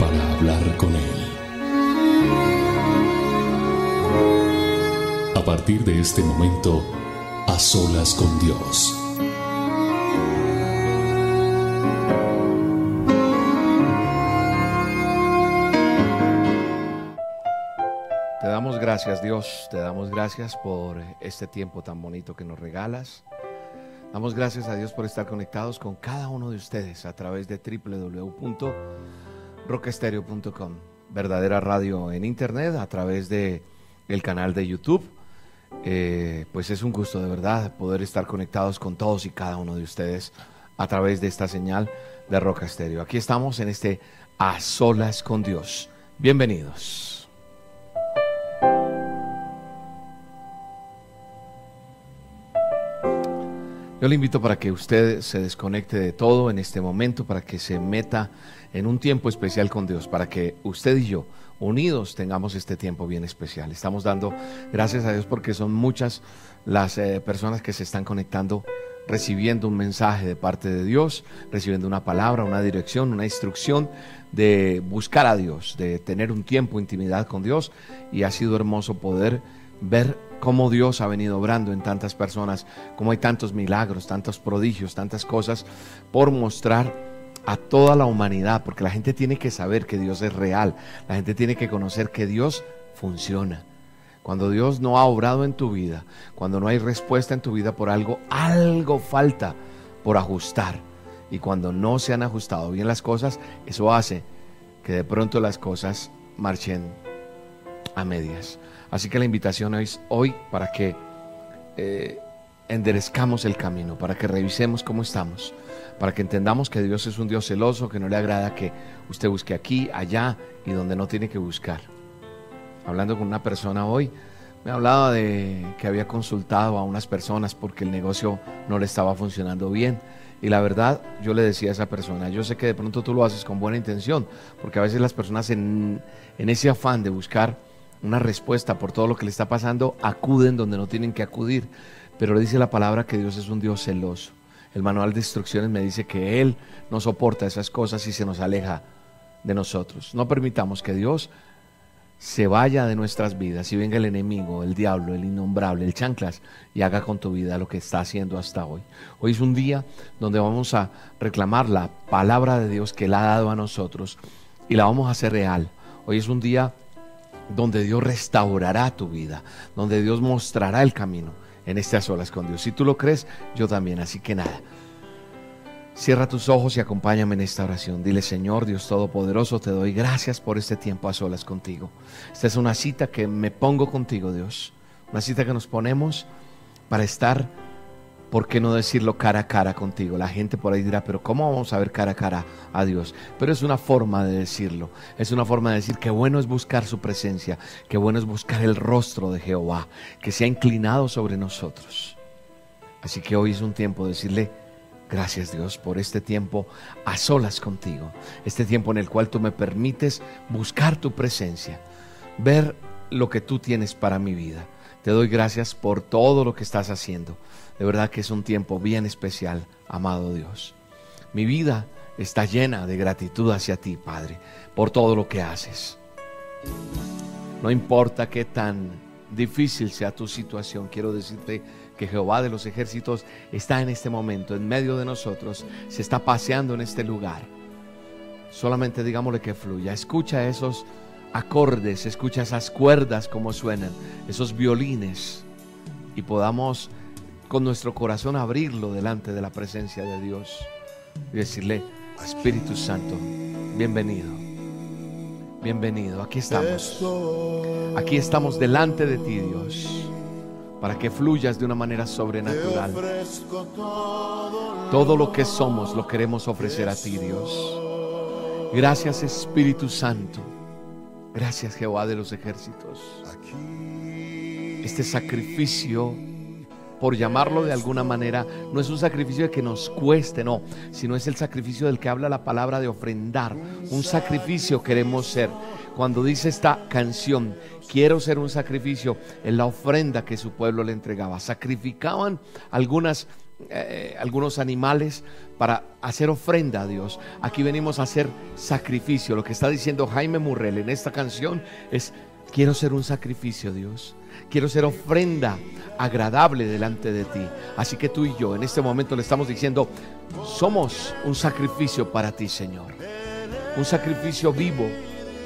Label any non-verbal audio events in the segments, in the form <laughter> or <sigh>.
para hablar con Él. A partir de este momento, a solas con Dios. Te damos gracias Dios, te damos gracias por este tiempo tan bonito que nos regalas. Damos gracias a Dios por estar conectados con cada uno de ustedes a través de www.rocaestereo.com, verdadera radio en internet, a través de el canal de YouTube. Eh, pues es un gusto de verdad poder estar conectados con todos y cada uno de ustedes a través de esta señal de Roca Estéreo. Aquí estamos en este A Solas con Dios. Bienvenidos. Yo le invito para que usted se desconecte de todo en este momento, para que se meta en un tiempo especial con Dios, para que usted y yo, unidos, tengamos este tiempo bien especial. Estamos dando gracias a Dios porque son muchas las eh, personas que se están conectando recibiendo un mensaje de parte de Dios, recibiendo una palabra, una dirección, una instrucción de buscar a Dios, de tener un tiempo, intimidad con Dios. Y ha sido hermoso poder ver cómo Dios ha venido obrando en tantas personas, cómo hay tantos milagros, tantos prodigios, tantas cosas por mostrar a toda la humanidad, porque la gente tiene que saber que Dios es real, la gente tiene que conocer que Dios funciona. Cuando Dios no ha obrado en tu vida, cuando no hay respuesta en tu vida por algo, algo falta por ajustar. Y cuando no se han ajustado bien las cosas, eso hace que de pronto las cosas marchen a medias. Así que la invitación es hoy para que eh, enderezcamos el camino, para que revisemos cómo estamos, para que entendamos que Dios es un Dios celoso, que no le agrada que usted busque aquí, allá y donde no tiene que buscar. Hablando con una persona hoy, me hablaba de que había consultado a unas personas porque el negocio no le estaba funcionando bien. Y la verdad, yo le decía a esa persona, yo sé que de pronto tú lo haces con buena intención, porque a veces las personas en, en ese afán de buscar una respuesta por todo lo que le está pasando, acuden donde no tienen que acudir. Pero le dice la palabra que Dios es un Dios celoso. El manual de instrucciones me dice que Él no soporta esas cosas y se nos aleja de nosotros. No permitamos que Dios se vaya de nuestras vidas y venga el enemigo, el diablo, el innombrable, el chanclas y haga con tu vida lo que está haciendo hasta hoy. Hoy es un día donde vamos a reclamar la palabra de Dios que Él ha dado a nosotros y la vamos a hacer real. Hoy es un día donde Dios restaurará tu vida, donde Dios mostrará el camino en estas olas con Dios. Si tú lo crees, yo también. Así que nada, cierra tus ojos y acompáñame en esta oración. Dile, Señor Dios Todopoderoso, te doy gracias por este tiempo a solas contigo. Esta es una cita que me pongo contigo, Dios. Una cita que nos ponemos para estar ¿por qué no decirlo cara a cara contigo? La gente por ahí dirá, pero ¿cómo vamos a ver cara a cara a Dios? Pero es una forma de decirlo, es una forma de decir que bueno es buscar su presencia, que bueno es buscar el rostro de Jehová, que se ha inclinado sobre nosotros. Así que hoy es un tiempo de decirle, gracias Dios por este tiempo a solas contigo, este tiempo en el cual tú me permites buscar tu presencia, ver lo que tú tienes para mi vida. Te doy gracias por todo lo que estás haciendo. De verdad que es un tiempo bien especial, amado Dios. Mi vida está llena de gratitud hacia ti, Padre, por todo lo que haces. No importa qué tan difícil sea tu situación, quiero decirte que Jehová de los ejércitos está en este momento, en medio de nosotros, se está paseando en este lugar. Solamente digámosle que fluya. Escucha esos acordes, escucha esas cuerdas como suenan, esos violines y podamos con nuestro corazón abrirlo delante de la presencia de Dios y decirle, Espíritu Santo, bienvenido, bienvenido, aquí estamos, aquí estamos delante de ti Dios, para que fluyas de una manera sobrenatural. Todo lo que somos lo queremos ofrecer a ti Dios. Gracias Espíritu Santo. Gracias Jehová de los ejércitos. Este sacrificio, por llamarlo de alguna manera, no es un sacrificio de que nos cueste, no, sino es el sacrificio del que habla la palabra de ofrendar. Un sacrificio queremos ser. Cuando dice esta canción, quiero ser un sacrificio, en la ofrenda que su pueblo le entregaba. Sacrificaban algunas eh, algunos animales para hacer ofrenda a Dios. Aquí venimos a hacer sacrificio. Lo que está diciendo Jaime Murrell en esta canción es, quiero ser un sacrificio, Dios. Quiero ser ofrenda agradable delante de ti. Así que tú y yo en este momento le estamos diciendo, somos un sacrificio para ti, Señor. Un sacrificio vivo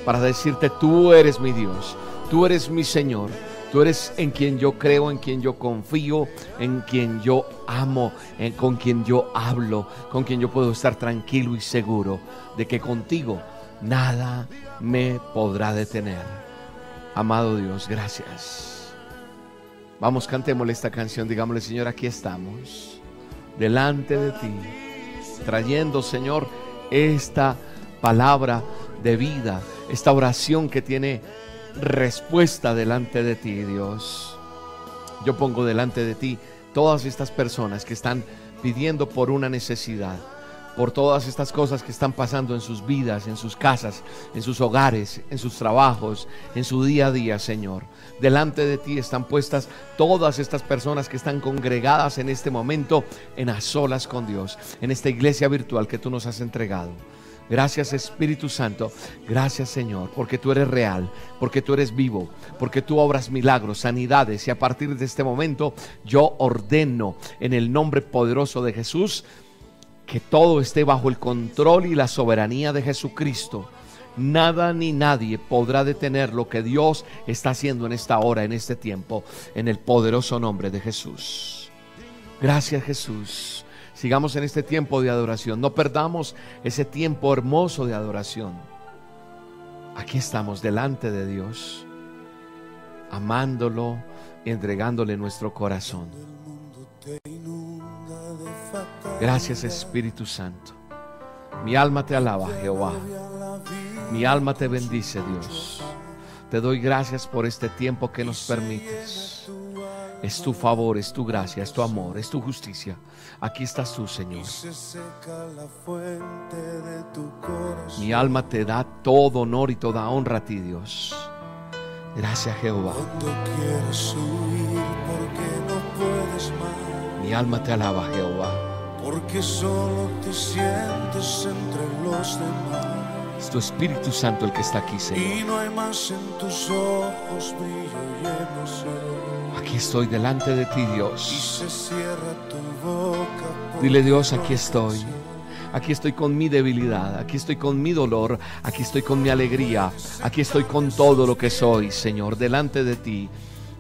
para decirte, tú eres mi Dios, tú eres mi Señor Tú eres en quien yo creo, en quien yo confío, en quien yo amo, en, con quien yo hablo, con quien yo puedo estar tranquilo y seguro de que contigo nada me podrá detener. Amado Dios, gracias. Vamos, cantémosle esta canción, digámosle, Señor, aquí estamos, delante de ti, trayendo, Señor, esta palabra de vida, esta oración que tiene respuesta delante de ti, Dios. Yo pongo delante de ti todas estas personas que están pidiendo por una necesidad, por todas estas cosas que están pasando en sus vidas, en sus casas, en sus hogares, en sus trabajos, en su día a día, Señor. Delante de ti están puestas todas estas personas que están congregadas en este momento en a solas con Dios, en esta iglesia virtual que tú nos has entregado. Gracias Espíritu Santo. Gracias Señor, porque tú eres real, porque tú eres vivo, porque tú obras milagros, sanidades. Y a partir de este momento yo ordeno en el nombre poderoso de Jesús que todo esté bajo el control y la soberanía de Jesucristo. Nada ni nadie podrá detener lo que Dios está haciendo en esta hora, en este tiempo, en el poderoso nombre de Jesús. Gracias Jesús. Sigamos en este tiempo de adoración. No perdamos ese tiempo hermoso de adoración. Aquí estamos delante de Dios, amándolo entregándole nuestro corazón. Gracias Espíritu Santo. Mi alma te alaba, Jehová. Mi alma te bendice, Dios. Te doy gracias por este tiempo que nos permites. Es tu favor, es tu gracia, es tu amor, es tu justicia. Aquí estás tú, Señor. Mi alma te da todo honor y toda honra a ti, Dios. Gracias, Jehová. Mi alma te alaba, Jehová. Porque solo te sientes entre los demás. Es tu Espíritu Santo el que está aquí, Señor. Y no hay más en tus ojos brillo y emoción. Aquí estoy delante de ti, Dios. Y se cierra tu boca. Dile, Dios, aquí estoy. Aquí estoy con mi debilidad, aquí estoy con mi dolor, aquí estoy con mi alegría, aquí estoy con todo lo que soy, Señor, delante de ti.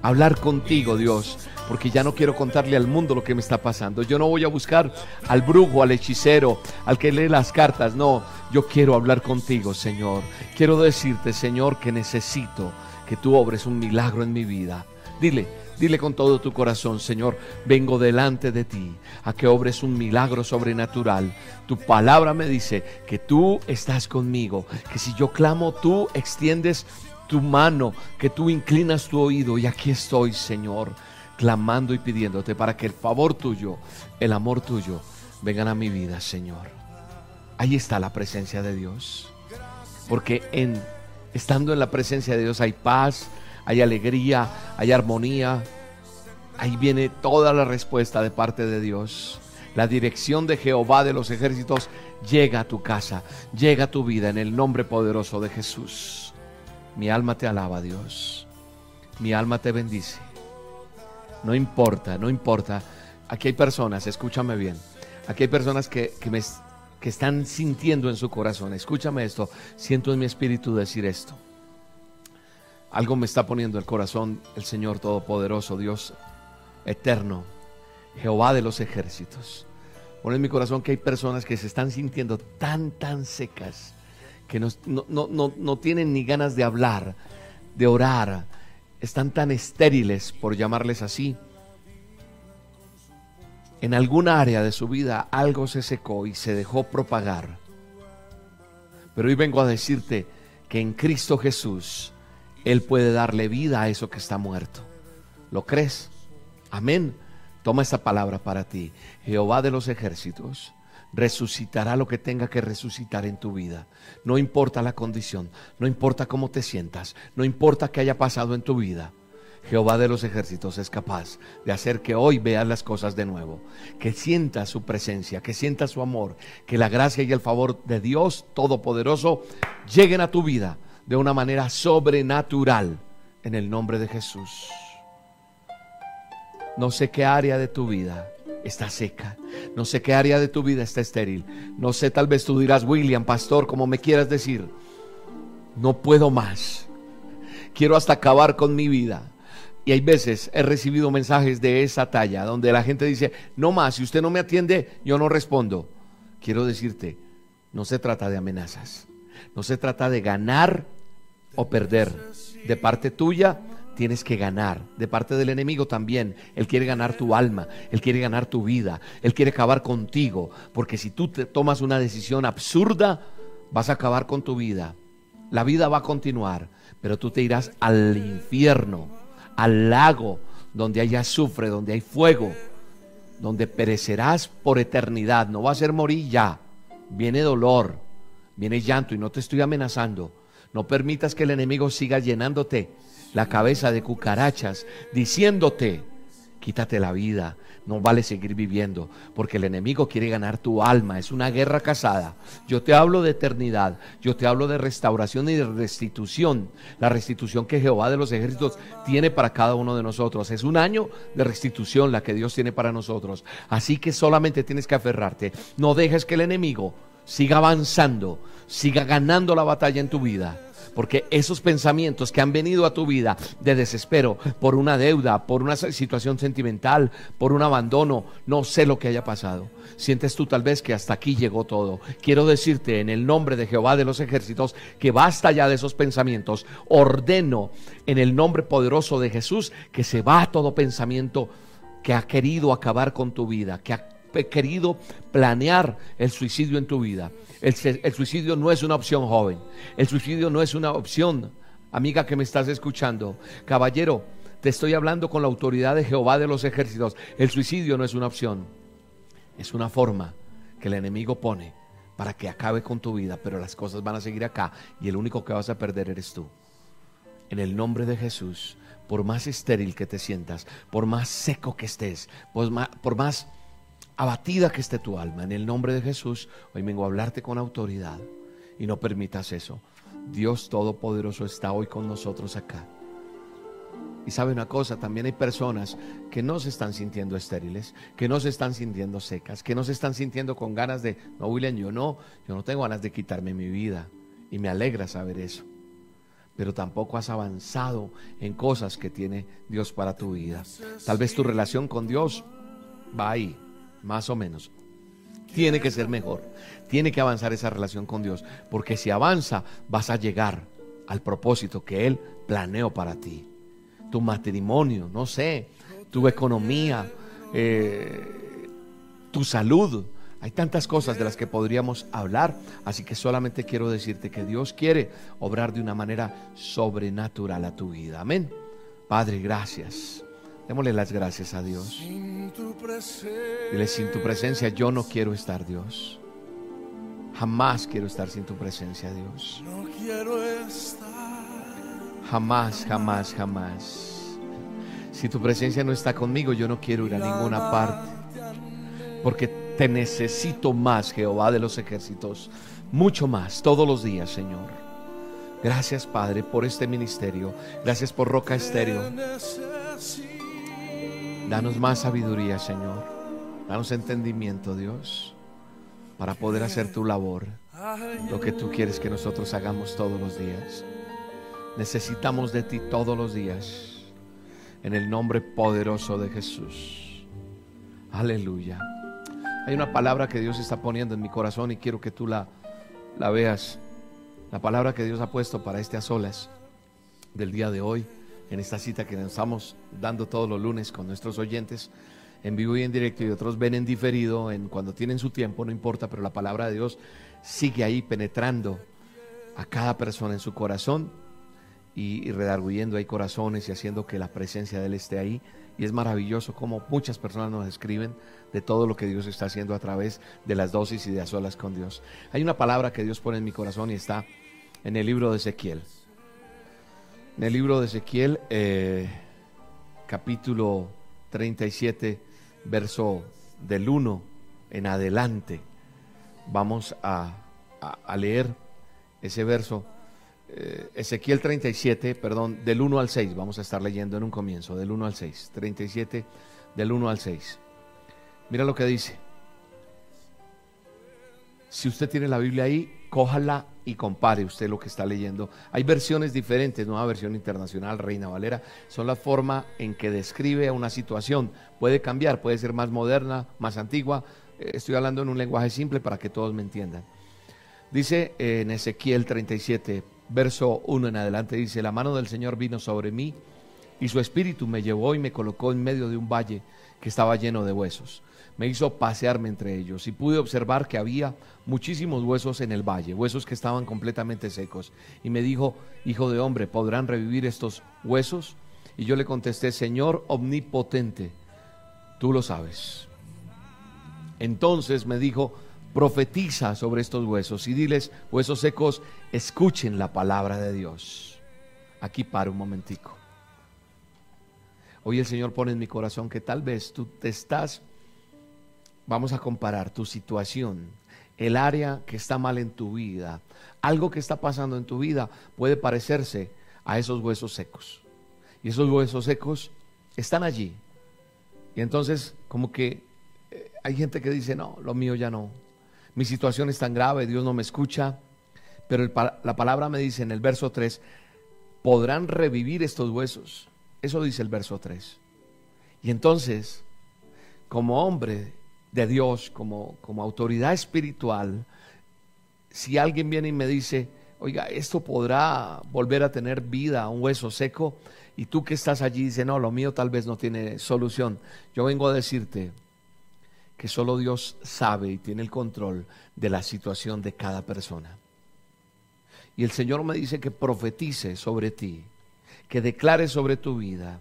Hablar contigo, Dios, porque ya no quiero contarle al mundo lo que me está pasando. Yo no voy a buscar al brujo, al hechicero, al que lee las cartas. No, yo quiero hablar contigo, Señor. Quiero decirte, Señor, que necesito que tú obres un milagro en mi vida. Dile, Dile con todo tu corazón, Señor, vengo delante de ti a que obres un milagro sobrenatural. Tu palabra me dice que tú estás conmigo, que si yo clamo, tú extiendes tu mano, que tú inclinas tu oído. Y aquí estoy, Señor, clamando y pidiéndote para que el favor tuyo, el amor tuyo, vengan a mi vida, Señor. Ahí está la presencia de Dios. Porque en estando en la presencia de Dios hay paz, hay alegría, hay armonía. Ahí viene toda la respuesta de parte de Dios. La dirección de Jehová de los ejércitos llega a tu casa, llega a tu vida en el nombre poderoso de Jesús. Mi alma te alaba, Dios. Mi alma te bendice. No importa, no importa. Aquí hay personas, escúchame bien. Aquí hay personas que, que, me, que están sintiendo en su corazón. Escúchame esto. Siento en mi espíritu decir esto. Algo me está poniendo el corazón el Señor Todopoderoso, Dios eterno, Jehová de los ejércitos. Pone en mi corazón que hay personas que se están sintiendo tan, tan secas, que no, no, tienen ni ganas de hablar, de orar, están tan estériles, por llamarles así. En alguna área de su vida algo se secó y se dejó propagar. Pero hoy vengo a decirte, que en Cristo Jesús Él puede darle vida a eso que está muerto. ¿Lo crees? Amén. Toma esta palabra para ti. Jehová de los ejércitos resucitará lo que tenga que resucitar en tu vida. No importa la condición, no importa cómo te sientas, no importa qué haya pasado en tu vida. Jehová de los ejércitos es capaz de hacer que hoy veas las cosas de nuevo, que sientas su presencia, que sientas su amor, que la gracia y el favor de Dios Todopoderoso lleguen a tu vida de una manera sobrenatural en el nombre de Jesús. No sé qué área de tu vida está seca. No sé qué área de tu vida está estéril. No sé, tal vez tú dirás, William, pastor, como me quieras decir, no puedo más. Quiero hasta acabar con mi vida. Y hay veces he recibido mensajes de esa talla donde la gente dice, no más, si usted no me atiende, yo no respondo. Quiero decirte, no se trata de amenazas, no se trata de ganar o perder. De parte tuya tienes que ganar, de parte del enemigo también. Él quiere ganar tu alma, él quiere ganar tu vida, él quiere acabar contigo, porque si tú te tomas una decisión absurda, vas a acabar con tu vida. La vida va a continuar, pero tú te irás al infierno al lago donde hay azufre, donde hay fuego, donde perecerás por eternidad. No va a ser morir ya. Viene dolor, viene llanto y no te estoy amenazando. No permitas que el enemigo siga llenándote la cabeza de cucarachas, diciéndote, quítate la vida, no vale seguir viviendo, porque el enemigo quiere ganar tu alma, es una guerra casada. Yo te hablo de eternidad, yo te hablo de restauración y de restitución, la restitución que Jehová de los ejércitos tiene para cada uno de nosotros. Es un año de restitución la que Dios tiene para nosotros. Así que solamente tienes que aferrarte, no dejes que el enemigo siga avanzando, siga ganando la batalla en tu vida porque esos pensamientos que han venido a tu vida de desespero por una deuda, por una situación sentimental, por un abandono, no sé lo que haya pasado. Sientes tú tal vez que hasta aquí llegó todo. Quiero decirte en el nombre de Jehová de los ejércitos que basta ya de esos pensamientos. Ordeno en el nombre poderoso de Jesús que se va todo pensamiento que ha querido acabar con tu vida, que ha querido planear el suicidio en tu vida. El, suicidio no es una opción, joven. El suicidio no es una opción, amiga que me estás escuchando. Caballero, te estoy hablando con la autoridad de Jehová de los ejércitos. El suicidio no es una opción. Es una forma que el enemigo pone para que acabe con tu vida, pero las cosas van a seguir acá y el único que vas a perder eres tú. En el nombre de Jesús, por más estéril que te sientas, por más seco que estés, por más, por más abatida que esté tu alma. En el nombre de Jesús, hoy vengo a hablarte con autoridad y no permitas eso. Dios Todopoderoso está hoy con nosotros acá. Y sabe una cosa, también hay personas que no se están sintiendo estériles, que no se están sintiendo secas, que no se están sintiendo con ganas de, no, William, yo no, yo no tengo ganas de quitarme mi vida. Y me alegra saber eso. Pero tampoco has avanzado en cosas que tiene Dios para tu vida. Tal vez tu relación con Dios va ahí, más o menos. Tiene que ser mejor, tiene que avanzar esa relación con Dios, porque si avanza vas a llegar al propósito que Él planeó para ti. Tu matrimonio, no sé, tu economía, eh, tu salud. Hay tantas cosas de las que podríamos hablar, así que solamente quiero decirte que Dios quiere obrar de una manera sobrenatural a tu vida. Amén. Padre, gracias. Démosle las gracias a Dios. Dile, sin tu presencia yo no quiero estar, Dios. Jamás quiero estar sin tu presencia, Dios. No quiero estar. Jamás, jamás, jamás. Si tu presencia no está conmigo, yo no quiero ir a ninguna parte. Porque te necesito más, Jehová de los ejércitos. Mucho más, todos los días, Señor. Gracias, Padre, por este ministerio. Gracias por Roca Estéreo. Danos más sabiduría, Señor. Danos entendimiento, Dios, para poder hacer tu labor, lo que tú quieres que nosotros hagamos todos los días. Necesitamos de ti todos los días, en el nombre poderoso de Jesús. Aleluya. Hay una palabra que Dios está poniendo en mi corazón y quiero que tú la, la veas. La palabra que Dios ha puesto para este a solas del día de hoy en esta cita que nos estamos dando todos los lunes con nuestros oyentes en vivo y en directo y otros ven en diferido, en cuando tienen su tiempo, no importa, pero la palabra de Dios sigue ahí penetrando a cada persona en su corazón y, redarguyendo ahí corazones y haciendo que la presencia de Él esté ahí. Y es maravilloso como muchas personas nos escriben de todo lo que Dios está haciendo a través de las dosis y de a solas con Dios. Hay una palabra que Dios pone en mi corazón y está en el libro de Ezequiel. En el libro de Ezequiel, eh, capítulo 37, verso del 1 en adelante. Vamos a, leer ese verso. Eh, Ezequiel 37, perdón, del 1 al 6. Vamos a estar leyendo en un comienzo, del 1 al 6. 37, del 1 al 6. Mira lo que dice. Si usted tiene la Biblia ahí, cójala y compare usted lo que está leyendo. Hay versiones diferentes, nueva versión internacional, Reina Valera, son la forma en que describe una situación. Puede cambiar, puede ser más moderna, más antigua. Eh, estoy hablando en un lenguaje simple para que todos me entiendan. Dice en Ezequiel 37, verso 1 en adelante, dice, la mano del Señor vino sobre mí y su espíritu me llevó y me colocó en medio de un valle que estaba lleno de huesos me hizo pasearme entre ellos y pude observar que había muchísimos huesos en el valle, huesos que estaban completamente secos. Y me dijo, hijo de hombre, ¿podrán revivir estos huesos? Y yo le contesté, Señor omnipotente, tú lo sabes. Entonces me dijo, profetiza sobre estos huesos y diles, huesos secos, escuchen la palabra de Dios. Aquí para un momentico. Hoy el Señor pone en mi corazón que tal vez tú te estás vamos a comparar tu situación, el área que está mal en tu vida, algo que está pasando en tu vida puede parecerse a esos huesos secos. Y esos huesos secos están allí. Y entonces como que eh, hay gente que dice, no, lo mío ya no. Mi situación es tan grave, Dios no me escucha. Pero la palabra me dice en el verso 3, podrán revivir estos huesos. Eso dice el verso 3. Y entonces, como hombre, de Dios, como, como autoridad espiritual, si alguien viene y me dice, oiga, esto podrá volver a tener vida, un hueso seco, y tú que estás allí dices, no, lo mío tal vez no tiene solución. Yo vengo a decirte que solo Dios sabe y tiene el control de la situación de cada persona. Y el Señor me dice que profetice sobre ti, que declare sobre tu vida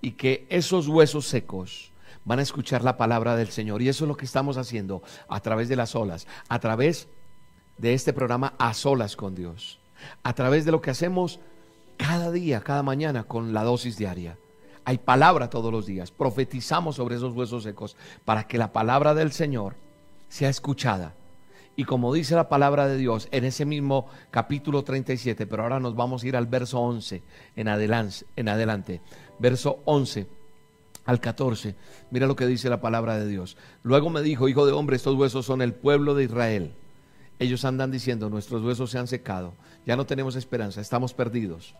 y que esos huesos secos van a escuchar la palabra del Señor. Y eso es lo que estamos haciendo a través de las olas, a través de este programa A Solas con Dios, a través de lo que hacemos cada día, cada mañana con la dosis diaria. Hay palabra todos los días. Profetizamos sobre esos huesos secos para que la palabra del Señor sea escuchada. Y como dice la palabra de Dios en ese mismo capítulo 37, pero ahora nos vamos a ir al verso 11 en adelante. En adelante. Verso 11 al 14. Mira lo que dice la palabra de Dios. Luego me dijo, hijo de hombre, estos huesos son el pueblo de Israel. Ellos andan diciendo, nuestros huesos se han secado, ya no tenemos esperanza, estamos perdidos.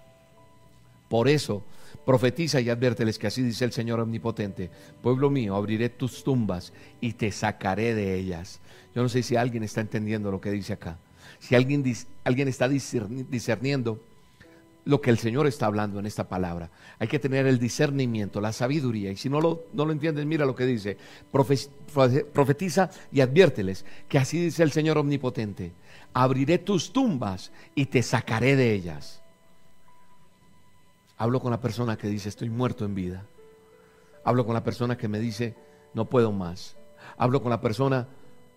Por eso, profetiza y adviérteles que así dice el Señor Omnipotente, pueblo mío, abriré tus tumbas y te sacaré de ellas. Yo no sé si alguien está entendiendo lo que dice acá. Si alguien, alguien está discerniendo lo que el Señor está hablando en esta palabra. Hay que tener el discernimiento, la sabiduría. Y si no lo, no lo entiendes, mira lo que dice. Profetiza y adviérteles que así dice el Señor Omnipotente. Abriré tus tumbas y te sacaré de ellas. Hablo con la persona que dice, estoy muerto en vida. Hablo con la persona que me dice, no puedo más. Hablo con la persona,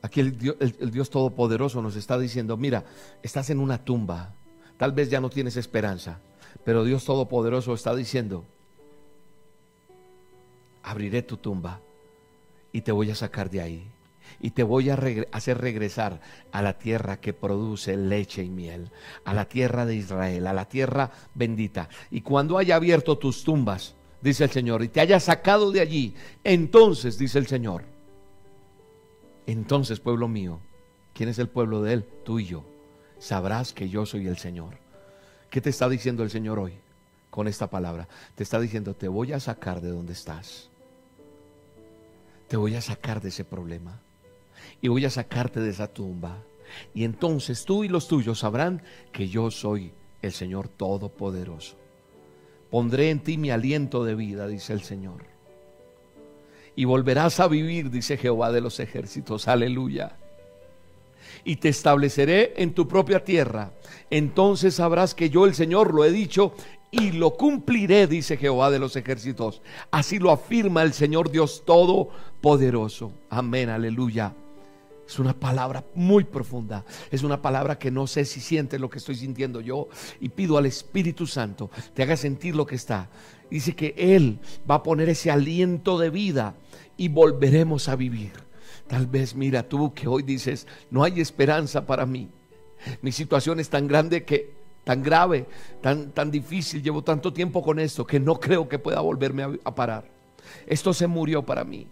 aquí el Dios Todopoderoso nos está diciendo, mira, estás en una tumba Tal vez ya no tienes esperanza, pero Dios Todopoderoso está diciendo, abriré tu tumba y te voy a sacar de ahí. Y te voy a hacer regresar a la tierra que produce leche y miel, a la tierra de Israel, a la tierra bendita. Y cuando haya abierto tus tumbas, dice el Señor, y te haya sacado de allí, entonces, dice el Señor, entonces, pueblo mío, ¿quién es el pueblo de Él? Tú y yo sabrás que yo soy el Señor. ¿Qué te está diciendo el Señor hoy con esta palabra? Te está diciendo, te voy a sacar de donde estás. Te voy a sacar de ese problema. Y voy a sacarte de esa tumba. Y entonces tú y los tuyos sabrán que yo soy el Señor Todopoderoso. Pondré en ti mi aliento de vida, dice el Señor. Y volverás a vivir, dice Jehová de los ejércitos. Aleluya y te estableceré en tu propia tierra. Entonces sabrás que yo el Señor lo he dicho y lo cumpliré, dice Jehová de los ejércitos. Así lo afirma el Señor Dios Todopoderoso. Amén, aleluya. Es una palabra muy profunda. Es una palabra que no sé si sientes lo que estoy sintiendo yo. Y pido al Espíritu Santo te haga sentir lo que está. Dice que Él va a poner ese aliento de vida y volveremos a vivir. Tal vez mira tú que hoy dices, no hay esperanza para mí. Mi situación es tan grande que, tan grave, tan, tan difícil, llevo tanto tiempo con esto que no creo que pueda volverme a, a parar. Esto se murió para mí.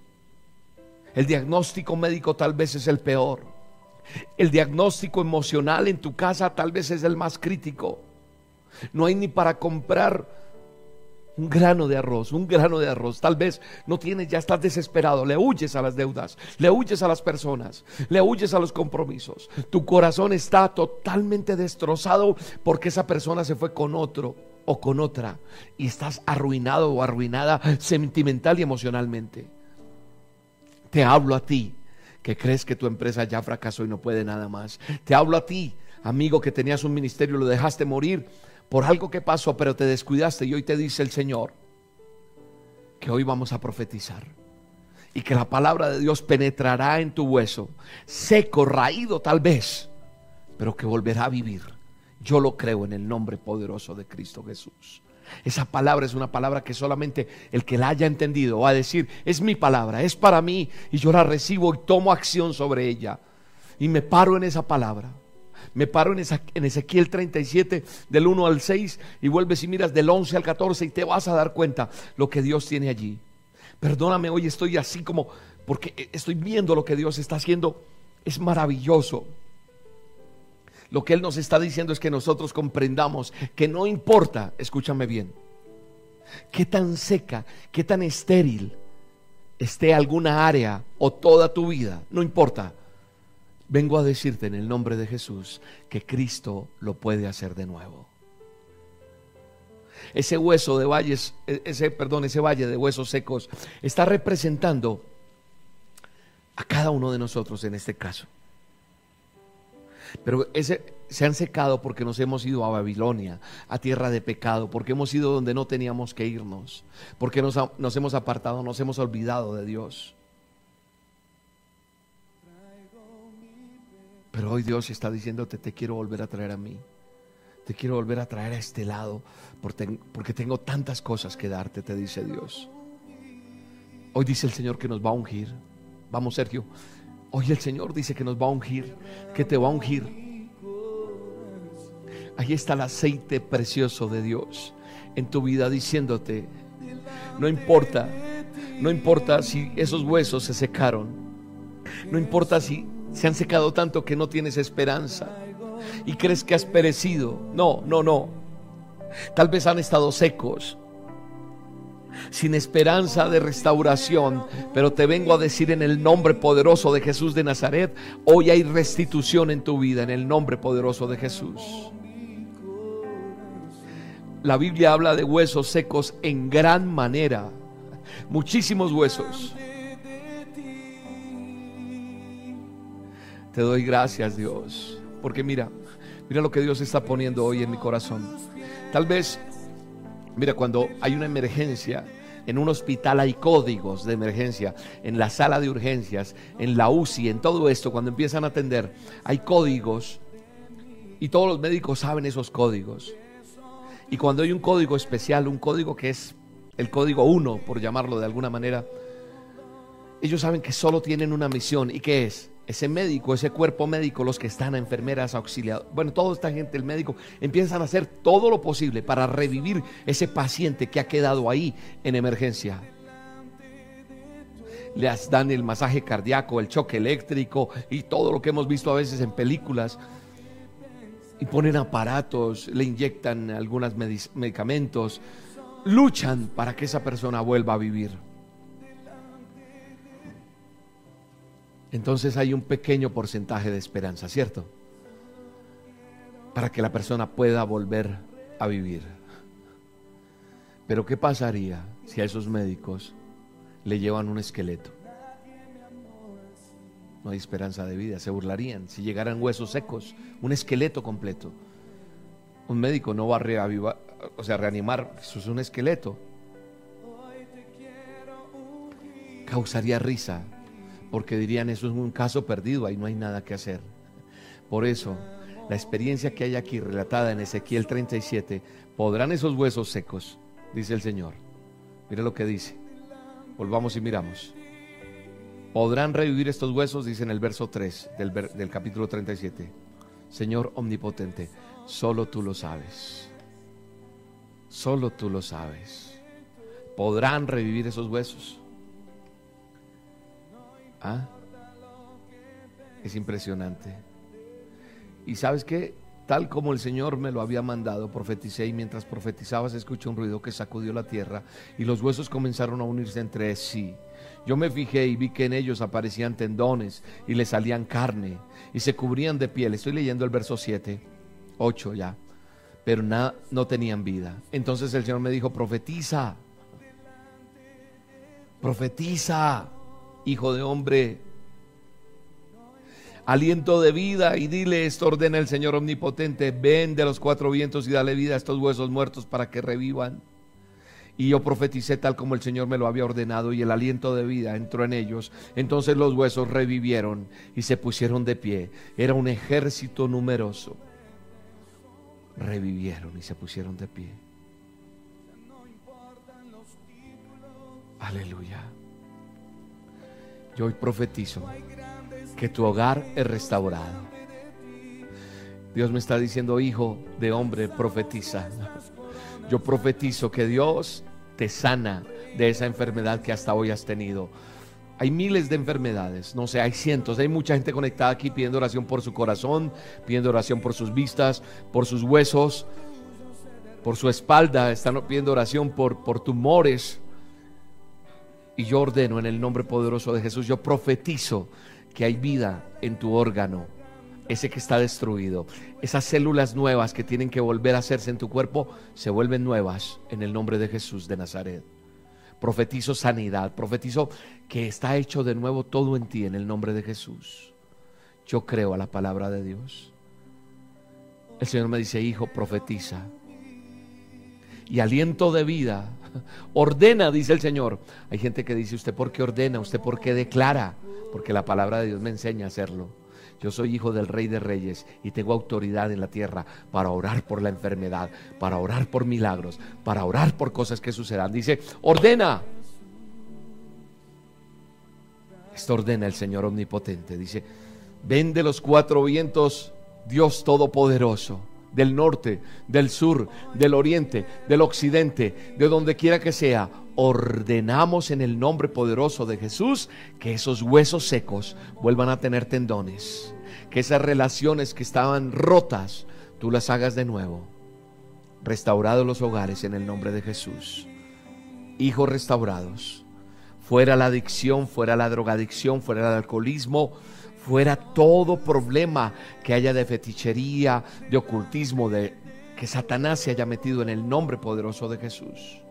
El diagnóstico médico tal vez es el peor. El diagnóstico emocional en tu casa tal vez es el más crítico. No hay ni para comprar un grano de arroz, un grano de arroz. Tal vez no tienes, ya estás desesperado, le huyes a las deudas, le huyes a las personas, le huyes a los compromisos. Tu corazón está totalmente destrozado porque esa persona se fue con otro o con otra y estás arruinado o arruinada sentimental y emocionalmente. Te hablo a ti que crees que tu empresa ya fracasó y no puede nada más. Te hablo a ti, amigo, que tenías un ministerio y lo dejaste morir por algo que pasó, pero te descuidaste y hoy te dice el Señor que hoy vamos a profetizar y que la palabra de Dios penetrará en tu hueso, seco, raído tal vez, pero que volverá a vivir. Yo lo creo en el nombre poderoso de Cristo Jesús. Esa palabra es una palabra que solamente el que la haya entendido va a decir, es mi palabra, es para mí, y yo la recibo y tomo acción sobre ella. Y me paro en esa palabra. Me paro en, Ezequiel 37, del 1 al 6, y vuelves y miras del 11 al 14 y te vas a dar cuenta lo que Dios tiene allí. Perdóname, hoy estoy así como, porque estoy viendo lo que Dios está haciendo. Es maravilloso. Lo que Él nos está diciendo es que nosotros comprendamos que no importa, escúchame bien, qué tan seca, qué tan estéril esté alguna área o toda tu vida, no importa. Vengo a decirte en el nombre de Jesús que Cristo lo puede hacer de nuevo. Ese hueso de valles, e, ese perdón, ese valle de huesos secos está representando a cada uno de nosotros en este caso. Pero ese, se han secado porque nos hemos ido a Babilonia, a tierra de pecado, porque hemos ido donde no teníamos que irnos, porque nos, nos hemos apartado, nos hemos olvidado de Dios. Pero hoy Dios está diciéndote, te quiero volver a traer a mí. Te quiero volver a traer a este lado porque tengo tantas cosas que darte, te dice Dios. Hoy dice el Señor que nos va a ungir. Vamos, Sergio. Hoy el Señor dice que nos va a ungir, que te va a ungir. Ahí está el aceite precioso de Dios en tu vida diciéndote, no importa, no importa si esos huesos se secaron, no importa si se han secado tanto que no tienes esperanza y crees que has perecido. No, no, no. Tal vez han estado secos, sin esperanza de restauración, pero te vengo a decir en el nombre poderoso de Jesús de Nazaret, hoy hay restitución en tu vida, en el nombre poderoso de Jesús. La Biblia habla de huesos secos en gran manera, muchísimos huesos. Te doy gracias Dios, porque mira, mira lo que Dios está poniendo hoy en mi corazón. Tal vez Mira, cuando hay una emergencia, en un hospital hay códigos de emergencia, en la sala de urgencias, en la UCI, en todo esto, cuando empiezan a atender, hay códigos y todos los médicos saben esos códigos. Y cuando hay un código especial, un código que es el código 1, por llamarlo de alguna manera, ellos saben que solo tienen una misión. ¿Y qué es? Ese médico, ese cuerpo médico, los que están enfermeras, auxiliados, bueno, toda esta gente, el médico, empiezan a hacer todo lo posible para revivir ese paciente que ha quedado ahí en emergencia. Les dan el masaje cardíaco, el choque eléctrico y todo lo que hemos visto a veces en películas. Y ponen aparatos, le inyectan algunos medicamentos, luchan para que esa persona vuelva a vivir. Entonces hay un pequeño porcentaje de esperanza, ¿cierto? Para que la persona pueda volver a vivir. Pero ¿qué pasaría si a esos médicos le llevan un esqueleto? no hay esperanza de vida, se burlarían si llegaran huesos secos, un esqueleto completo. Un médico no va a reavivar, o sea, reanimar, eso es un esqueleto. Causaría risa, porque dirían, eso es un caso perdido, ahí no hay nada que hacer. Por eso, la experiencia que hay aquí relatada en Ezequiel 37, podrán esos huesos secos, dice el Señor. Mire lo que dice. Volvamos y miramos. Podrán revivir estos huesos, dice en el verso 3 del, del capítulo 37. Señor omnipotente, solo tú lo sabes. Solo tú lo sabes. ¿Podrán revivir esos huesos? ¿Ah? Es impresionante. Y sabes qué? Tal como el Señor me lo había mandado, profeticé y mientras profetizaba se escuchó un ruido que sacudió la tierra y los huesos comenzaron a unirse entre sí. Yo me fijé y vi que en ellos aparecían tendones y le salían carne y se cubrían de piel. Estoy leyendo el verso 7, 8 ya, pero nada, no tenían vida. Entonces el Señor me dijo, profetiza, profetiza, hijo de hombre aliento de vida y dile esto ordena el Señor omnipotente, ven de los cuatro vientos y dale vida a estos huesos muertos para que revivan. Y yo profeticé tal como el Señor me lo había ordenado y el aliento de vida entró en ellos. Entonces los huesos revivieron y se pusieron de pie. Era un ejército numeroso. Revivieron y se pusieron de pie. Aleluya. Yo hoy profetizo que tu hogar es restaurado. Dios me está diciendo, hijo de hombre, profetiza. Yo profetizo que Dios te sana de esa enfermedad que hasta hoy has tenido. Hay miles de enfermedades, no sé, hay cientos, hay mucha gente conectada aquí pidiendo oración por su corazón, pidiendo oración por sus vistas, por sus huesos, por su espalda, están pidiendo oración por, por tumores. Y yo ordeno en el nombre poderoso de Jesús, yo profetizo que hay vida en tu órgano, ese que está destruido. Esas células nuevas que tienen que volver a hacerse en tu cuerpo se vuelven nuevas en el nombre de Jesús de Nazaret. Profetizo sanidad, profetizo que está hecho de nuevo todo en ti en el nombre de Jesús. Yo creo a la palabra de Dios. El Señor me dice, hijo, profetiza. Y aliento de vida, <laughs> ordena, dice el Señor. Hay gente que dice, ¿usted por qué ordena? ¿Usted por qué declara? porque la palabra de Dios me enseña a hacerlo. Yo soy hijo del rey de reyes y tengo autoridad en la tierra para orar por la enfermedad, para orar por milagros, para orar por cosas que sucedan. Dice, ordena. Esto ordena el Señor omnipotente. Dice, ven de los cuatro vientos, Dios todopoderoso del norte, del sur, del oriente, del occidente, de donde quiera que sea, ordenamos en el nombre poderoso de Jesús que esos huesos secos vuelvan a tener tendones, que esas relaciones que estaban rotas, tú las hagas de nuevo. Restaurados los hogares en el nombre de Jesús. Hijos restaurados. Fuera la adicción, fuera la drogadicción, fuera el alcoholismo, fuera todo problema que haya de fetichería, de ocultismo, de que Satanás se haya metido en el nombre poderoso de Jesús.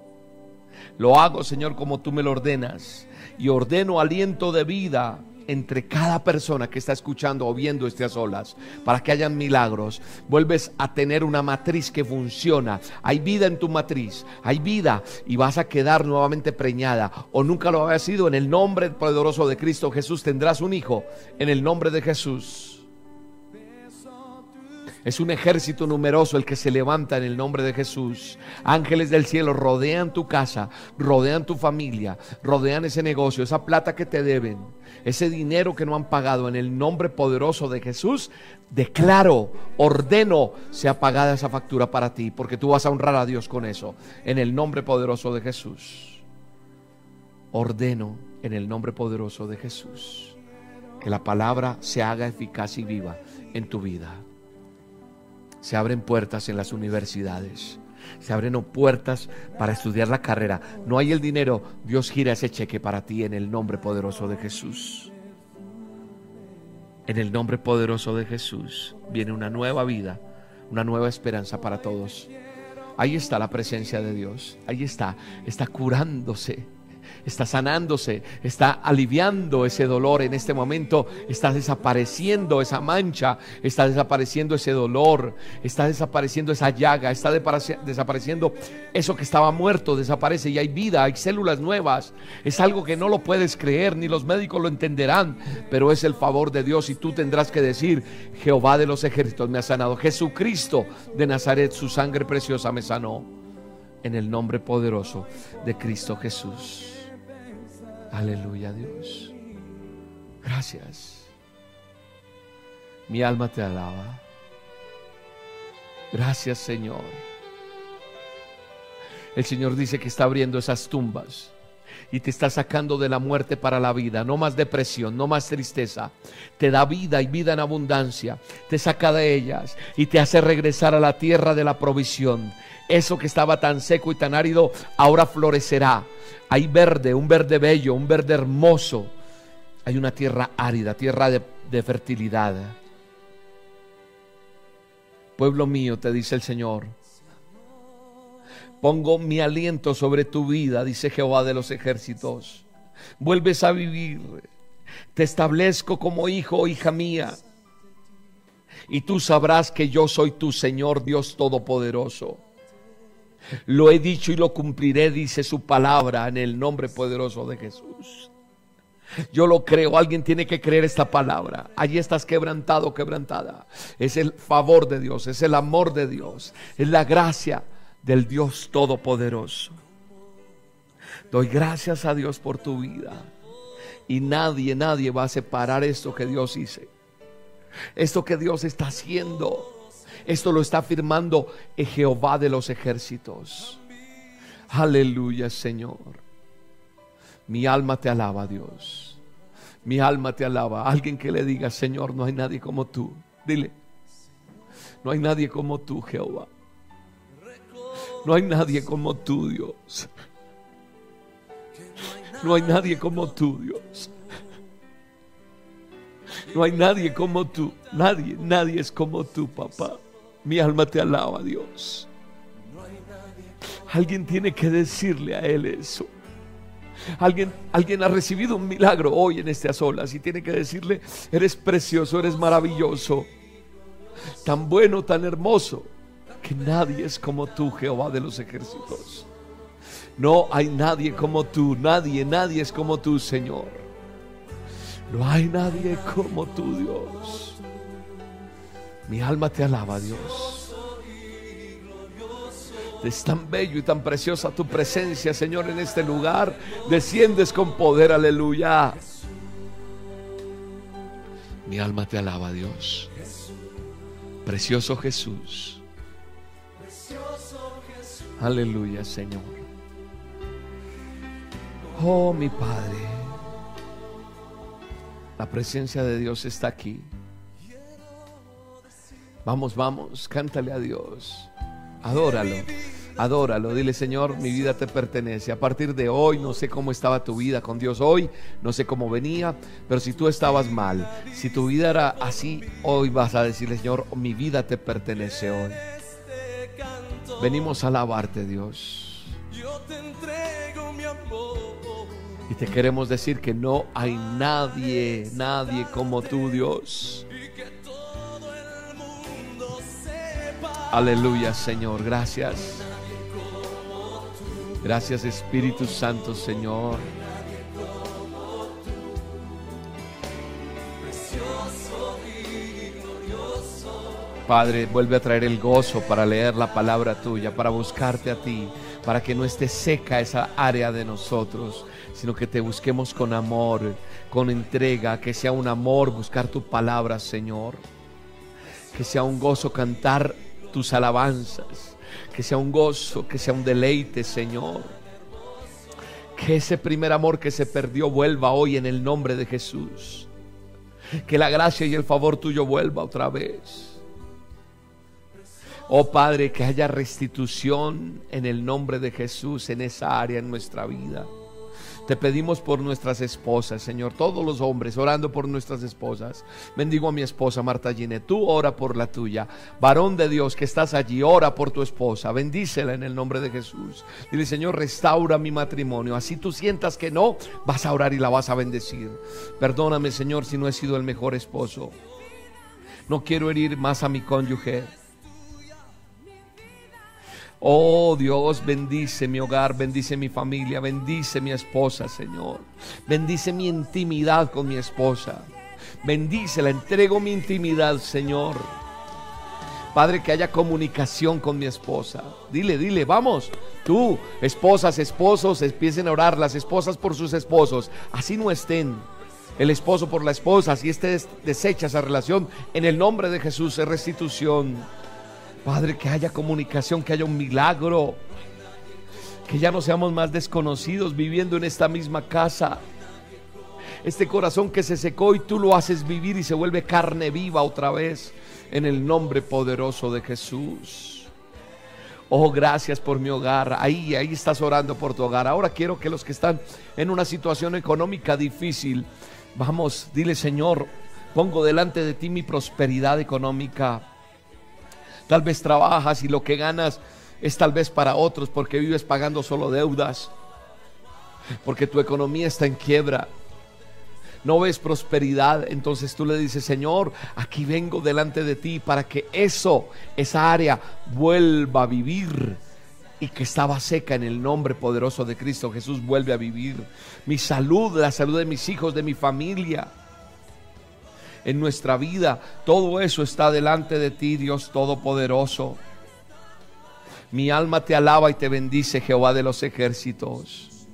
Lo hago, Señor, como tú me lo ordenas. Y ordeno aliento de vida entre cada persona que está escuchando o viendo estas olas para que hayan milagros. Vuelves a tener una matriz que funciona. Hay vida en tu matriz, hay vida y vas a quedar nuevamente preñada o nunca lo había sido. En el nombre poderoso de Cristo Jesús tendrás un hijo. En el nombre de Jesús. Es un ejército numeroso el que se levanta en el nombre de Jesús. Ángeles del cielo rodean tu casa, rodean tu familia, rodean ese negocio, esa plata que te deben, ese dinero que no han pagado en el nombre poderoso de Jesús. Declaro, ordeno, sea pagada esa factura para ti, porque tú vas a honrar a Dios con eso, en el nombre poderoso de Jesús. Ordeno en el nombre poderoso de Jesús que la palabra se haga eficaz y viva en tu vida se abren puertas en las universidades. Se abren puertas para estudiar la carrera. No hay el dinero. Dios gira ese cheque para ti en el nombre poderoso de Jesús. En el nombre poderoso de Jesús viene una nueva vida, una nueva esperanza para todos. Ahí está la presencia de Dios. Ahí está. Está curándose está sanándose, está aliviando ese dolor en este momento, está desapareciendo esa mancha, está desapareciendo ese dolor, está desapareciendo esa llaga, está desapareciendo eso que estaba muerto, desaparece y hay vida, hay células nuevas. Es algo que no lo puedes creer, ni los médicos lo entenderán, pero es el favor de Dios y tú tendrás que decir, Jehová de los ejércitos me ha sanado, Jesucristo de Nazaret, su sangre preciosa me sanó en el nombre poderoso de Cristo Jesús. Aleluya Dios. Gracias. Mi alma te alaba. Gracias Señor. El Señor dice que está abriendo esas tumbas y te está sacando de la muerte para la vida. No más depresión, no más tristeza. Te da vida y vida en abundancia. Te saca de ellas y te hace regresar a la tierra de la provisión. Eso que estaba tan seco y tan árido ahora florecerá hay verde, un verde bello, un verde hermoso. Hay una tierra árida, tierra de, fertilidad. Pueblo mío, te dice el Señor, pongo mi aliento sobre tu vida, dice Jehová de los ejércitos. Vuelves a vivir, te establezco como hijo hija mía. Y tú sabrás que yo soy tu Señor Dios Todopoderoso. Lo he dicho y lo cumpliré, dice su palabra en el nombre poderoso de Jesús. Yo lo creo, alguien tiene que creer esta palabra. Allí estás quebrantado, quebrantada. Es el favor de Dios, es el amor de Dios, es la gracia del Dios Todopoderoso. Doy gracias a Dios por tu vida. Y nadie, nadie va a separar esto que Dios hizo. Esto que Dios está haciendo esto lo está afirmando Jehová de los ejércitos. Aleluya, Señor. Mi alma te alaba, Dios. Mi alma te alaba. Alguien que le diga, Señor, no hay nadie como tú. Dile, no hay nadie como tú, Jehová. No hay nadie como tú, Dios. No hay nadie como tú, Dios. No hay nadie como tú. Nadie, nadie es como tú, papá. Mi alma te alaba, Dios. Alguien tiene que decirle a Él eso. Alguien, alguien ha recibido un milagro hoy en estas olas y tiene que decirle, eres precioso, eres maravilloso, tan bueno, tan hermoso, que nadie es como tú, Jehová de los ejércitos. No hay nadie como tú, nadie, nadie es como tú, Señor. No hay nadie como tú, Dios. Mi alma te alaba, Dios. Es tan bello y tan preciosa tu presencia, Señor, en este lugar. Desciendes con poder, aleluya. Mi alma te alaba, Dios. Precioso Jesús. Aleluya, Señor. Oh, mi Padre. La presencia de Dios está aquí. Vamos, vamos, cántale a Dios. Adóralo, adóralo. Dile, Señor, mi vida te pertenece. A partir de hoy, no sé cómo estaba tu vida con Dios hoy, no sé cómo venía, pero si tú estabas mal, si tu vida era así, hoy vas a decirle, Señor, mi vida te pertenece hoy. Venimos a alabarte, Dios. Y te queremos decir que no hay nadie, nadie como tú, Dios. Aleluya, Señor. Gracias. Gracias, Espíritu Santo, Señor. Padre, vuelve a traer el gozo para leer la palabra tuya, para buscarte a ti, para que no esté seca esa área de nosotros, sino que te busquemos con amor, con entrega, que sea un amor buscar tu palabra, Señor. Que sea un gozo cantar tus alabanzas. Que sea un gozo, que sea un deleite, Señor. Que ese primer amor que se perdió vuelva hoy en el nombre de Jesús. Que la gracia y el favor tuyo vuelva otra vez. Oh Padre, que haya restitución en el nombre de Jesús en esa área en nuestra vida. Te pedimos por nuestras esposas, Señor, todos los hombres orando por nuestras esposas. Bendigo a mi esposa Marta Gine, tú ora por la tuya. Varón de Dios que estás allí, ora por tu esposa, bendícela en el nombre de Jesús. Dile, Señor, restaura mi matrimonio. Así tú sientas que no, vas a orar y la vas a bendecir. Perdóname, Señor, si no he sido el mejor esposo. No quiero herir más a mi cónyuge. Oh Dios, bendice mi hogar, bendice mi familia, bendice mi esposa, Señor. Bendice mi intimidad con mi esposa. Bendice, la entrego mi intimidad, Señor. Padre, que haya comunicación con mi esposa. Dile, dile, vamos. Tú, esposas, esposos, empiecen a orar, las esposas por sus esposos. Así no estén. El esposo por la esposa, así esté deshecha esa relación. En el nombre de Jesús es restitución. Padre, que haya comunicación, que haya un milagro. Que ya no seamos más desconocidos viviendo en esta misma casa. Este corazón que se secó y tú lo haces vivir y se vuelve carne viva otra vez en el nombre poderoso de Jesús. Oh, gracias por mi hogar. Ahí, ahí estás orando por tu hogar. Ahora quiero que los que están en una situación económica difícil, vamos, dile Señor, pongo delante de ti mi prosperidad económica. Tal vez trabajas y lo que ganas es tal vez para otros porque vives pagando solo deudas, porque tu economía está en quiebra. No ves prosperidad, entonces tú le dices, Señor, aquí vengo delante de ti para que eso, esa área, vuelva a vivir y que estaba seca en el nombre poderoso de Cristo Jesús vuelve a vivir. Mi salud, la salud de mis hijos, de mi familia en nuestra vida. Todo eso está delante de ti, Dios Todopoderoso. Mi alma te alaba y te bendice, Jehová de los ejércitos.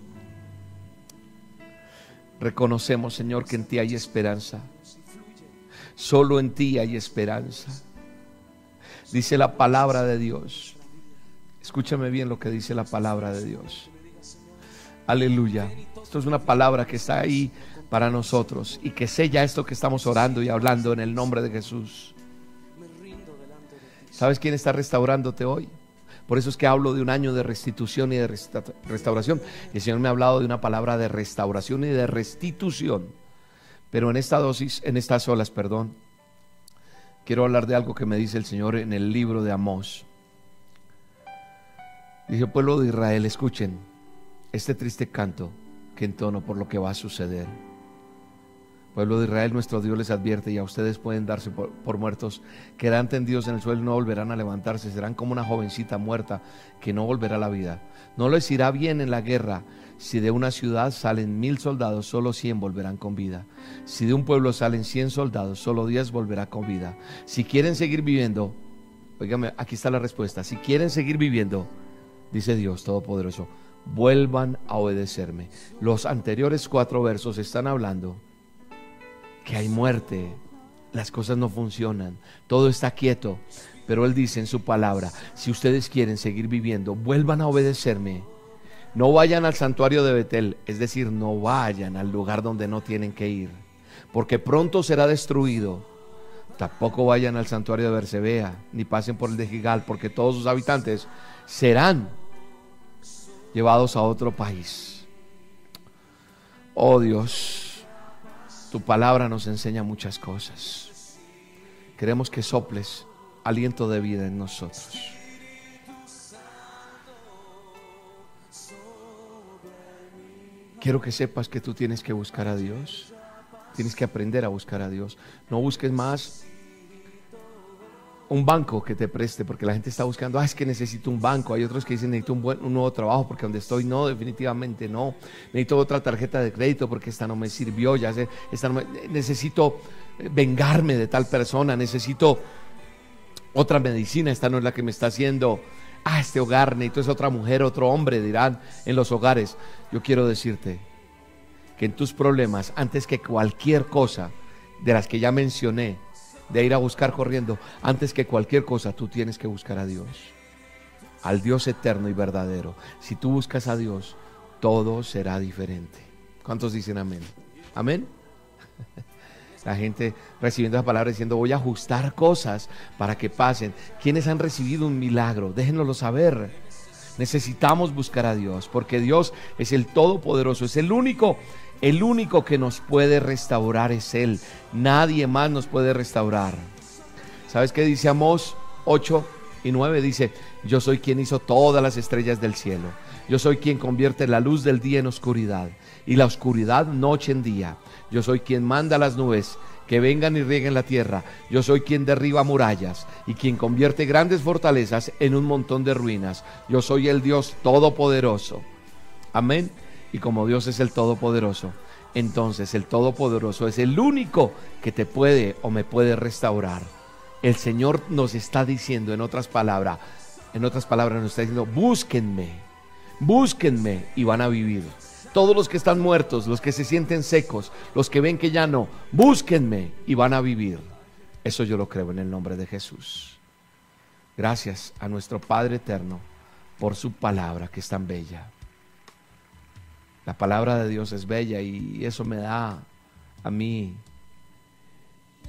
Reconocemos, Señor, que en ti hay esperanza. Solo en ti hay esperanza. Dice la palabra de Dios. Escúchame bien lo que dice la palabra de Dios. Aleluya. Esto es una palabra que está ahí para nosotros y que sella esto que estamos orando y hablando en el nombre de Jesús. ¿Sabes quién está restaurándote hoy? Por eso es que hablo de un año de restitución y de restauración. El Señor me ha hablado de una palabra de restauración y de restitución. Pero en esta dosis, en estas olas, perdón, quiero hablar de algo que me dice el Señor en el libro de Amós. Dice, pueblo de Israel, escuchen este triste canto que entono por lo que va a suceder. Pueblo de Israel, nuestro Dios les advierte y a ustedes pueden darse por, muertos. Quedarán tendidos en el suelo y no volverán a levantarse. Serán como una jovencita muerta que no volverá a la vida. No les irá bien en la guerra. Si de una ciudad salen mil soldados, solo cien volverán con vida. Si de un pueblo salen cien soldados, solo diez volverá con vida. Si quieren seguir viviendo, oígame, aquí está la respuesta. Si quieren seguir viviendo, dice Dios Todopoderoso, vuelvan a obedecerme. Los anteriores cuatro versos están hablando que hay muerte, las cosas no funcionan, todo está quieto. Pero Él dice en su palabra, si ustedes quieren seguir viviendo, vuelvan a obedecerme. No vayan al santuario de Betel, es decir, no vayan al lugar donde no tienen que ir, porque pronto será destruido. Tampoco vayan al santuario de Bersebea, ni pasen por el de Gigal, porque todos sus habitantes serán llevados a otro país. Oh Dios, tu palabra nos enseña muchas cosas. Queremos que soples aliento de vida en nosotros. Quiero que sepas que tú tienes que buscar a Dios. Tienes que aprender a buscar a Dios. No busques más un banco que te preste, porque la gente está buscando, ah, es que necesito un banco. Hay otros que dicen, necesito un, buen, un nuevo trabajo, porque donde estoy, no, definitivamente no. Necesito otra tarjeta de crédito, porque esta no me sirvió, ya sé, esta necesito eh, vengarme de tal persona, necesito otra medicina, esta no es la que me está haciendo. Ah, este hogar, necesito es otra mujer, otro hombre, dirán en los hogares. Yo quiero decirte que en tus problemas, antes que cualquier cosa de las que ya mencioné, de ir a buscar corriendo. Antes que cualquier cosa, tú tienes que buscar a Dios, al Dios eterno y verdadero. Si tú buscas a Dios, todo será diferente. ¿Cuántos dicen amén? Amén. <laughs> La gente recibiendo esa palabra diciendo, voy a ajustar cosas para que pasen. ¿Quiénes han recibido un milagro? Déjenoslo saber. Necesitamos buscar a Dios, porque Dios es el Todopoderoso, es el único, el único que nos puede restaurar es Él. Nadie más nos puede restaurar. ¿Sabes qué dice Amós 8 y 9? Dice, yo soy quien hizo todas las estrellas del cielo. Yo soy quien convierte la luz del día en oscuridad y la oscuridad noche en día. Yo soy quien manda las nubes que vengan y rieguen la tierra. Yo soy quien derriba murallas y quien convierte grandes fortalezas en un montón de ruinas. Yo soy el Dios todopoderoso. Amén. Y como Dios es el todopoderoso, entonces el todopoderoso es el único que te puede o me puede restaurar. El Señor nos está diciendo en otras palabras, en otras palabras nos está diciendo, búsquenme, búsquenme y van a vivir. Todos los que están muertos, los que se sienten secos, los que ven que ya no, búsquenme y van a vivir. Eso yo lo creo en el nombre de Jesús. Gracias a nuestro Padre Eterno por su palabra que es tan bella. La palabra de Dios es bella y eso me da a mí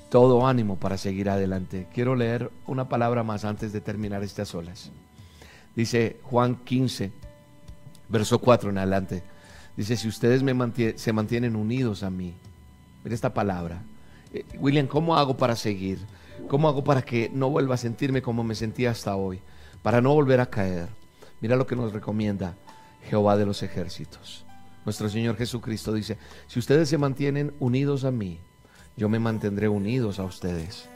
todo ánimo para seguir adelante. Quiero leer una palabra más antes de terminar estas olas. Dice Juan 15, verso 4 en adelante. Dice, si ustedes se mantienen unidos a mí, mira esta palabra. Eh, William, ¿cómo hago para seguir? ¿Cómo hago para que no vuelva a sentirme como me sentía hasta hoy? Para no volver a caer. Mira lo que nos recomienda Jehová de los ejércitos. Nuestro Señor Jesucristo dice, si ustedes se mantienen unidos a mí, yo me mantendré unidos a ustedes.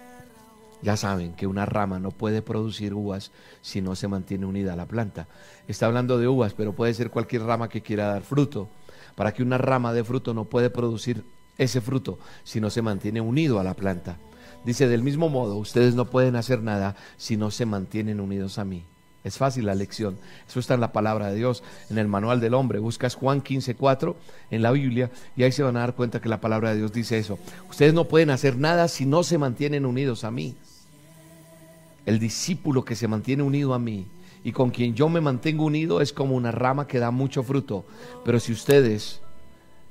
Ya saben que una rama no puede producir uvas si no se mantiene unida a la planta. Está hablando de uvas, pero puede ser cualquier rama que quiera dar fruto. Para que una rama de fruto no puede producir ese fruto si no se mantiene unido a la planta. Dice, del mismo modo, ustedes no pueden hacer nada si no se mantienen unidos a mí. Es fácil la lección. Eso está en la palabra de Dios, en el manual del hombre. Buscas Juan 15:4 en la Biblia y ahí se van a dar cuenta que la palabra de Dios dice eso. Ustedes no pueden hacer nada si no se mantienen unidos a mí. El discípulo que se mantiene unido a mí y con quien yo me mantengo unido es como una rama que da mucho fruto. Pero si ustedes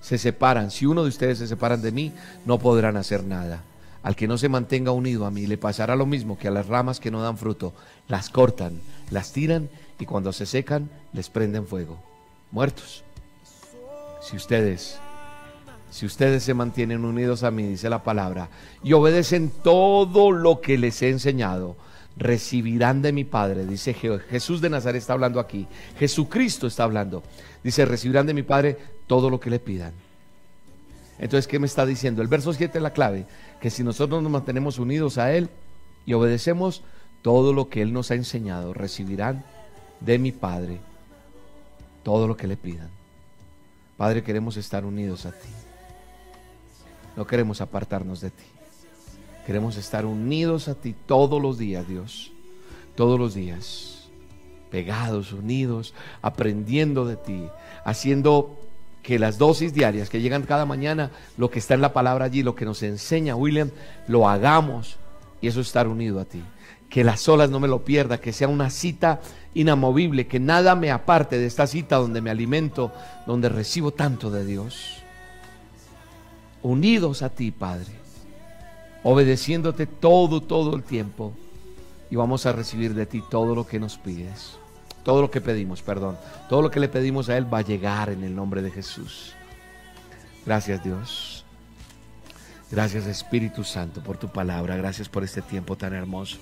se separan, si uno de ustedes se separan de mí, no podrán hacer nada. Al que no se mantenga unido a mí le pasará lo mismo que a las ramas que no dan fruto. Las cortan, las tiran y cuando se secan les prenden fuego. Muertos. Si ustedes, si ustedes se mantienen unidos a mí, dice la palabra, y obedecen todo lo que les he enseñado, recibirán de mi Padre, dice Jesús de Nazaret está hablando aquí, Jesucristo está hablando, dice, recibirán de mi Padre todo lo que le pidan. Entonces, ¿qué me está diciendo? El verso 7 es la clave, que si nosotros nos mantenemos unidos a Él y obedecemos todo lo que Él nos ha enseñado, recibirán de mi Padre todo lo que le pidan. Padre, queremos estar unidos a ti. No queremos apartarnos de ti. Queremos estar unidos a ti todos los días, Dios. Todos los días. Pegados, unidos, aprendiendo de ti, haciendo que las dosis diarias que llegan cada mañana, lo que está en la palabra allí, lo que nos enseña William, lo hagamos. Y eso es estar unido a ti. Que las olas no me lo pierda, que sea una cita inamovible, que nada me aparte de esta cita donde me alimento, donde recibo tanto de Dios. Unidos a ti, Padre obedeciéndote todo, todo el tiempo. Y vamos a recibir de ti todo lo que nos pides. Todo lo que pedimos, perdón. Todo lo que le pedimos a Él va a llegar en el nombre de Jesús. Gracias Dios. Gracias Espíritu Santo por tu palabra. Gracias por este tiempo tan hermoso.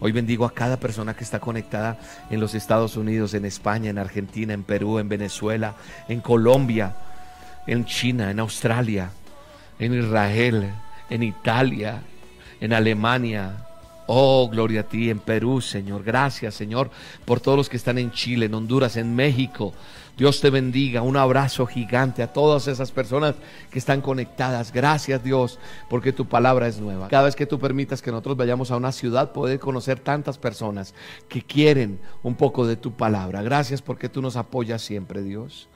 Hoy bendigo a cada persona que está conectada en los Estados Unidos, en España, en Argentina, en Perú, en Venezuela, en Colombia, en China, en Australia, en Israel, en Italia, en Alemania. Oh, gloria a ti, en Perú, Señor. Gracias, Señor, por todos los que están en Chile, en Honduras, en México. Dios te bendiga. Un abrazo gigante a todas esas personas que están conectadas. Gracias, Dios, porque tu palabra es nueva. Cada vez que tú permitas que nosotros vayamos a una ciudad, poder conocer tantas personas que quieren un poco de tu palabra. Gracias porque tú nos apoyas siempre, Dios.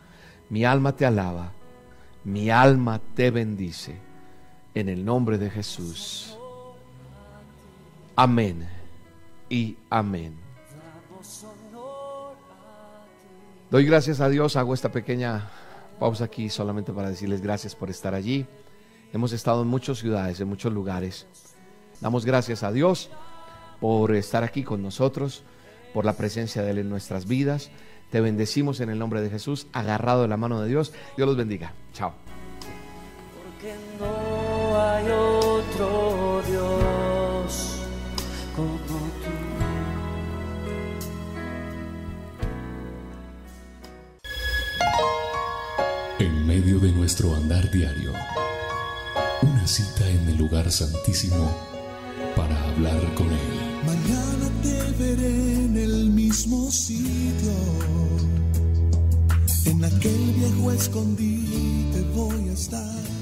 Mi alma te alaba. Mi alma te bendice en el nombre de Jesús. Amén y amén. Doy gracias a Dios, hago esta pequeña pausa aquí solamente para decirles gracias por estar allí. Hemos estado en muchas ciudades, en muchos lugares. Damos gracias a Dios por estar aquí con nosotros, por la presencia de Él en nuestras vidas. Te bendecimos en el nombre de Jesús, agarrado de la mano de Dios. Dios los bendiga. Chao. Hay otro Dios como tú. En medio de nuestro andar diario, una cita en el lugar santísimo para hablar con Él. Mañana te veré en el mismo sitio, en aquel viejo escondite voy a estar.